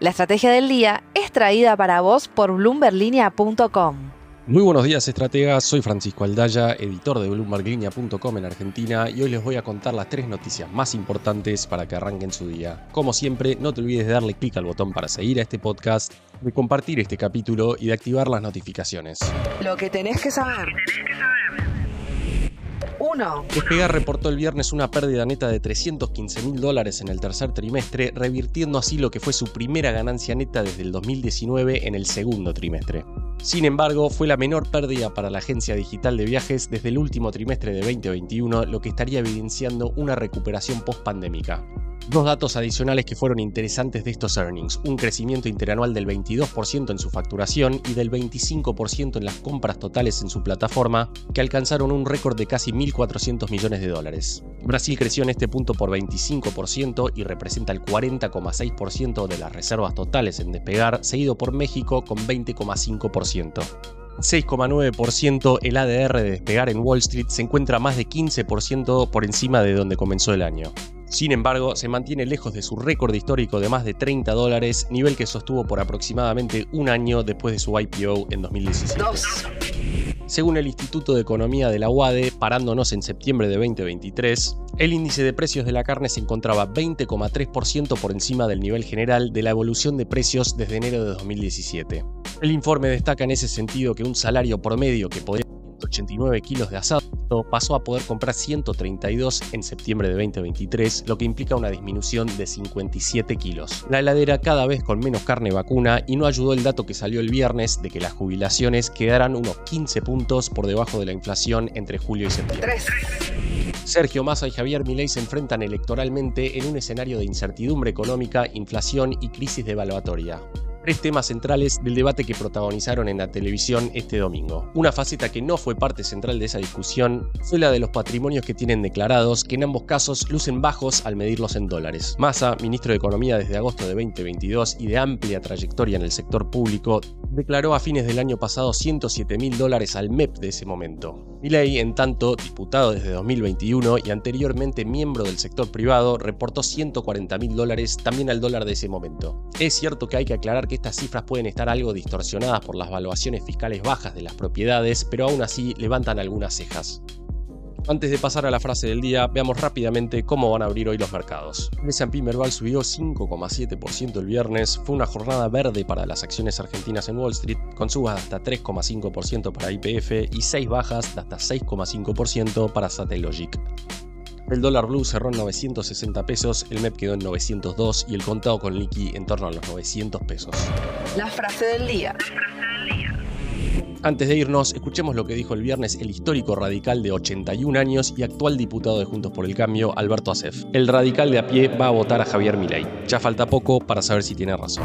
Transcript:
La estrategia del día es traída para vos por bloomberlinia.com. Muy buenos días, estrategas. Soy Francisco Aldaya, editor de BloombergLinea.com en Argentina, y hoy les voy a contar las tres noticias más importantes para que arranquen su día. Como siempre, no te olvides de darle clic al botón para seguir a este podcast, de compartir este capítulo y de activar las notificaciones. Lo que tenés que saber. 1. Despegar reportó el viernes una pérdida neta de 315 mil dólares en el tercer trimestre, revirtiendo así lo que fue su primera ganancia neta desde el 2019 en el segundo trimestre. Sin embargo, fue la menor pérdida para la agencia digital de viajes desde el último trimestre de 2021, lo que estaría evidenciando una recuperación post-pandémica. Dos datos adicionales que fueron interesantes de estos earnings, un crecimiento interanual del 22% en su facturación y del 25% en las compras totales en su plataforma, que alcanzaron un récord de casi 1.400 millones de dólares. Brasil creció en este punto por 25% y representa el 40,6% de las reservas totales en despegar, seguido por México con 20,5%. 6,9% el ADR de despegar en Wall Street se encuentra más de 15% por encima de donde comenzó el año. Sin embargo, se mantiene lejos de su récord histórico de más de 30 dólares, nivel que sostuvo por aproximadamente un año después de su IPO en 2017. Según el Instituto de Economía de la UADE, parándonos en septiembre de 2023, el índice de precios de la carne se encontraba 20,3% por encima del nivel general de la evolución de precios desde enero de 2017. El informe destaca en ese sentido que un salario promedio que podría 89 kilos de asado, pasó a poder comprar 132 en septiembre de 2023, lo que implica una disminución de 57 kilos. La heladera cada vez con menos carne vacuna y no ayudó el dato que salió el viernes de que las jubilaciones quedarán unos 15 puntos por debajo de la inflación entre julio y septiembre. Sergio Massa y Javier Milei se enfrentan electoralmente en un escenario de incertidumbre económica, inflación y crisis devaluatoria tres temas centrales del debate que protagonizaron en la televisión este domingo. Una faceta que no fue parte central de esa discusión fue la de los patrimonios que tienen declarados, que en ambos casos lucen bajos al medirlos en dólares. Massa, ministro de Economía desde agosto de 2022 y de amplia trayectoria en el sector público, declaró a fines del año pasado 107 mil dólares al MEP de ese momento. Milei, en tanto, diputado desde 2021 y anteriormente miembro del sector privado, reportó 140 mil dólares también al dólar de ese momento. Es cierto que hay que aclarar que estas cifras pueden estar algo distorsionadas por las valuaciones fiscales bajas de las propiedades, pero aún así levantan algunas cejas. Antes de pasar a la frase del día, veamos rápidamente cómo van a abrir hoy los mercados. El S&P Merval subió 5,7% el viernes, fue una jornada verde para las acciones argentinas en Wall Street, con subas de hasta 3,5% para IPF y 6 bajas de hasta 6,5% para Satellogic. El dólar blue cerró en 960 pesos, el MEP quedó en 902 y el contado con liqui en torno a los 900 pesos. La frase del día. Antes de irnos, escuchemos lo que dijo el viernes el histórico radical de 81 años y actual diputado de Juntos por el Cambio, Alberto Acef. El radical de a pie va a votar a Javier Milei. Ya falta poco para saber si tiene razón.